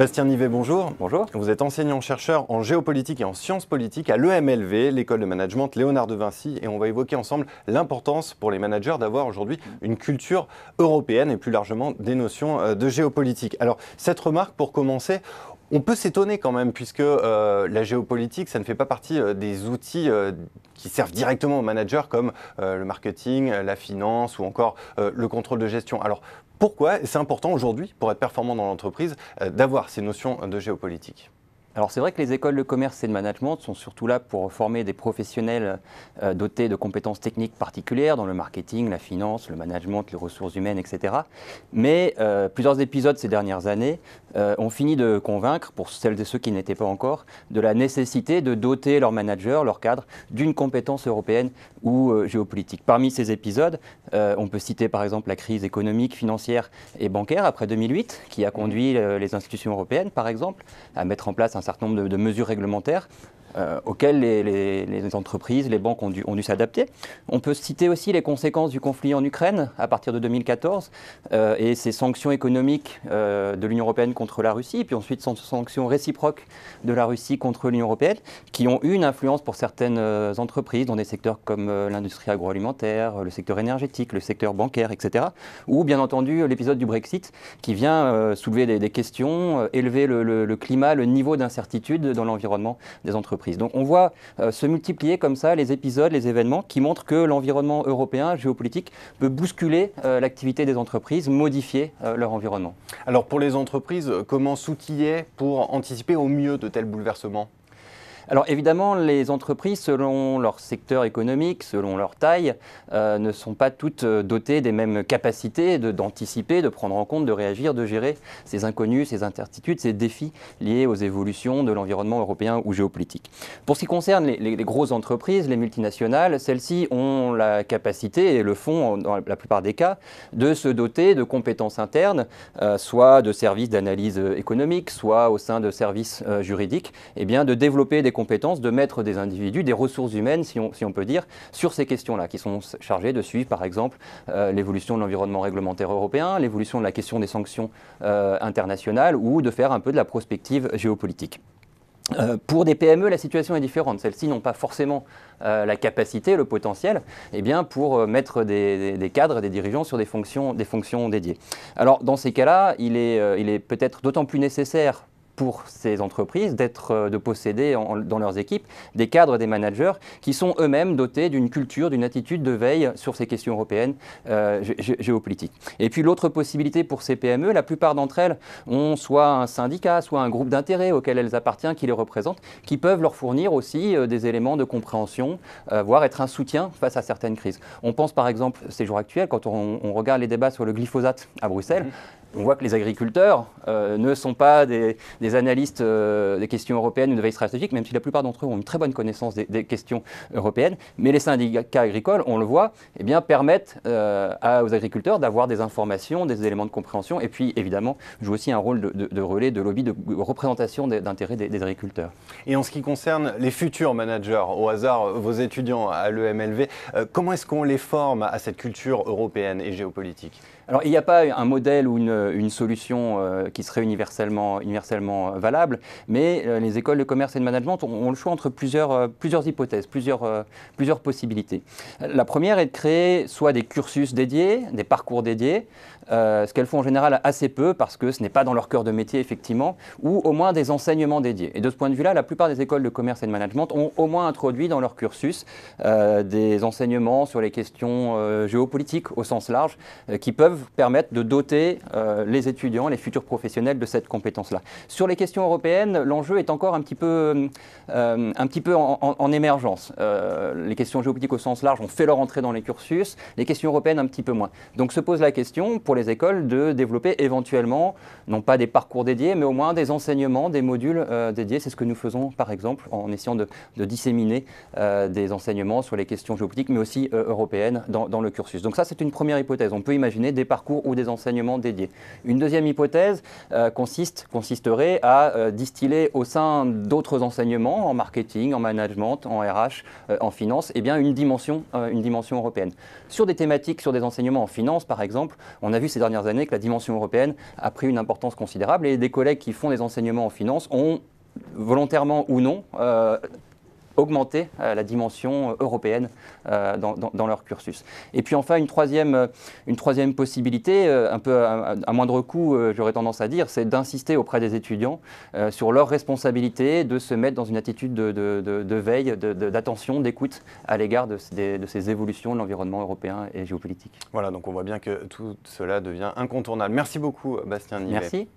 Bastien Nivet, bonjour. Bonjour. Vous êtes enseignant-chercheur en géopolitique et en sciences politiques à l'EMLV, l'école de management Léonard de Vinci, et on va évoquer ensemble l'importance pour les managers d'avoir aujourd'hui une culture européenne et plus largement des notions euh, de géopolitique. Alors, cette remarque, pour commencer, on peut s'étonner quand même, puisque euh, la géopolitique, ça ne fait pas partie euh, des outils qui servent directement aux managers comme le marketing, la finance ou encore le contrôle de gestion. Alors, pourquoi c'est important aujourd'hui, pour être performant dans l'entreprise, euh, d'avoir ces notions de géopolitique? Alors c'est vrai que les écoles de commerce et de management sont surtout là pour former des professionnels euh, dotés de compétences techniques particulières dans le marketing, la finance, le management, les ressources humaines, etc. Mais euh, plusieurs épisodes ces dernières années euh, ont fini de convaincre, pour celles et ceux qui n'étaient pas encore, de la nécessité de doter leurs managers, leurs cadres, d'une compétence européenne ou géopolitique. Parmi ces épisodes, on peut citer par exemple la crise économique, financière et bancaire après 2008, qui a conduit les institutions européennes, par exemple, à mettre en place un un certain nombre de, mesures réglementaires euh, auxquelles les, entreprises, les banques ont dû, s'adapter. On peut citer aussi les conséquences du conflit en Ukraine à partir de 2014 euh, et ces sanctions économiques euh, de l'Union européenne contre la Russie, puis ensuite ces sanctions réciproques de la Russie contre l'Union européenne, qui ont eu une influence pour certaines entreprises dans des secteurs comme l'industrie agroalimentaire, le secteur énergétique, le secteur bancaire, etc. Ou bien entendu l'épisode du Brexit qui vient soulever des, questions, élever le, le climat, le niveau d'incertitude dans l'environnement des entreprises. Donc on voit euh, se multiplier comme ça les épisodes, les événements qui montrent que l'environnement européen géopolitique peut bousculer euh, l'activité des entreprises, modifier euh, leur environnement. Alors pour les entreprises, comment s'outiller pour anticiper au mieux de tels bouleversements? Alors évidemment, les entreprises, selon leur secteur économique, selon leur taille, euh, ne sont pas toutes euh, dotées des mêmes capacités d'anticiper, de, prendre en compte, de réagir, de gérer ces inconnus, ces incertitudes, ces défis liés aux évolutions de l'environnement européen ou géopolitique. Pour ce qui concerne les, grosses entreprises, les multinationales, celles-ci ont la capacité et le font, dans la plupart des cas, de se doter de compétences internes, euh, soit de services d'analyse économique, soit au sein de services juridiques, et eh bien de développer des compétences de mettre des individus, des ressources humaines, si on, peut dire, sur ces questions-là, qui sont chargées de suivre, par exemple, euh, l'évolution de l'environnement réglementaire européen, l'évolution de la question des sanctions euh, internationales, ou de faire un peu de la prospective géopolitique. Euh, pour des PME, la situation est différente. Celles-ci n'ont pas forcément la capacité, le potentiel, eh bien, pour mettre des, des, cadres, des dirigeants sur des fonctions, des fonctions dédiées. Alors, dans ces cas-là, il est, il est peut-être d'autant plus nécessaire pour ces entreprises d'être, euh, de posséder dans leurs équipes des cadres, des managers qui sont eux-mêmes dotés d'une culture, d'une attitude de veille sur ces questions européennes euh, géopolitiques. Et puis l'autre possibilité pour ces PME, la plupart d'entre elles ont soit un syndicat, soit un groupe d'intérêt auquel elles appartiennent, qui les représentent, qui peuvent leur fournir aussi euh, des éléments de compréhension, voire être un soutien face à certaines crises. On pense par exemple, ces jours actuels, quand on, on regarde les débats sur le glyphosate à Bruxelles, mmh on voit que les agriculteurs euh, ne sont pas des, analystes euh, des questions européennes ou de veille stratégique, même si la plupart d'entre eux ont une très bonne connaissance des, questions européennes. Mais les syndicats agricoles, on le voit, eh bien, permettent euh, aux agriculteurs d'avoir des informations, des éléments de compréhension, et puis évidemment jouent aussi un rôle de, relais, de lobby, de représentation d'intérêts des, des, agriculteurs. Et en ce qui concerne les futurs managers, au hasard, vos étudiants à l'EMLV, comment est-ce qu'on les forme à cette culture européenne et géopolitique? Alors, il n'y a pas un modèle ou une, solution euh, qui serait universellement, universellement valable, mais euh, les écoles de commerce et de management ont, le choix entre plusieurs, euh, plusieurs hypothèses, plusieurs, plusieurs possibilités. La première est de créer soit des cursus dédiés, des parcours dédiés, ce qu'elles font en général assez peu parce que ce n'est pas dans leur cœur de métier, effectivement, ou au moins des enseignements dédiés. Et de ce point de vue-là, la plupart des écoles de commerce et de management ont au moins introduit dans leur cursus des enseignements sur les questions géopolitiques au sens large qui peuvent permettre de doter euh, les étudiants, les futurs professionnels de cette compétence-là. Sur les questions européennes, l'enjeu est encore un petit peu, euh, un petit peu en, émergence. Euh, les questions géopolitiques au sens large ont fait leur entrée dans les cursus, les questions européennes un petit peu moins. Donc se pose la question pour les écoles de développer éventuellement, non pas des parcours dédiés, mais au moins des enseignements, des modules dédiés. C'est ce que nous faisons par exemple en essayant de, disséminer des enseignements sur les questions géopolitiques, mais aussi européennes dans, dans, le cursus. Donc ça, c'est une première hypothèse. On peut imaginer des parcours ou des enseignements dédiés. Une deuxième hypothèse consiste, consisterait à distiller au sein d'autres enseignements, en marketing, en management, en RH, en finance, eh bien, une, dimension, une dimension européenne. Sur des thématiques, sur des enseignements en finance, par exemple, on a vu ces dernières années que la dimension européenne a pris une importance considérable et des collègues qui font des enseignements en finance ont volontairement ou non, euh, augmenter euh, la dimension européenne euh, dans, leur cursus. Et puis enfin, une troisième, une troisième possibilité, un peu à, moindre coût, j'aurais tendance à dire, c'est d'insister auprès des étudiants sur leur responsabilité de se mettre dans une attitude de, de veille, d'attention, d'écoute à l'égard de, de, ces évolutions de l'environnement européen et géopolitique. Voilà, donc on voit bien que tout cela devient incontournable. Merci beaucoup, Bastien Nivet. Merci.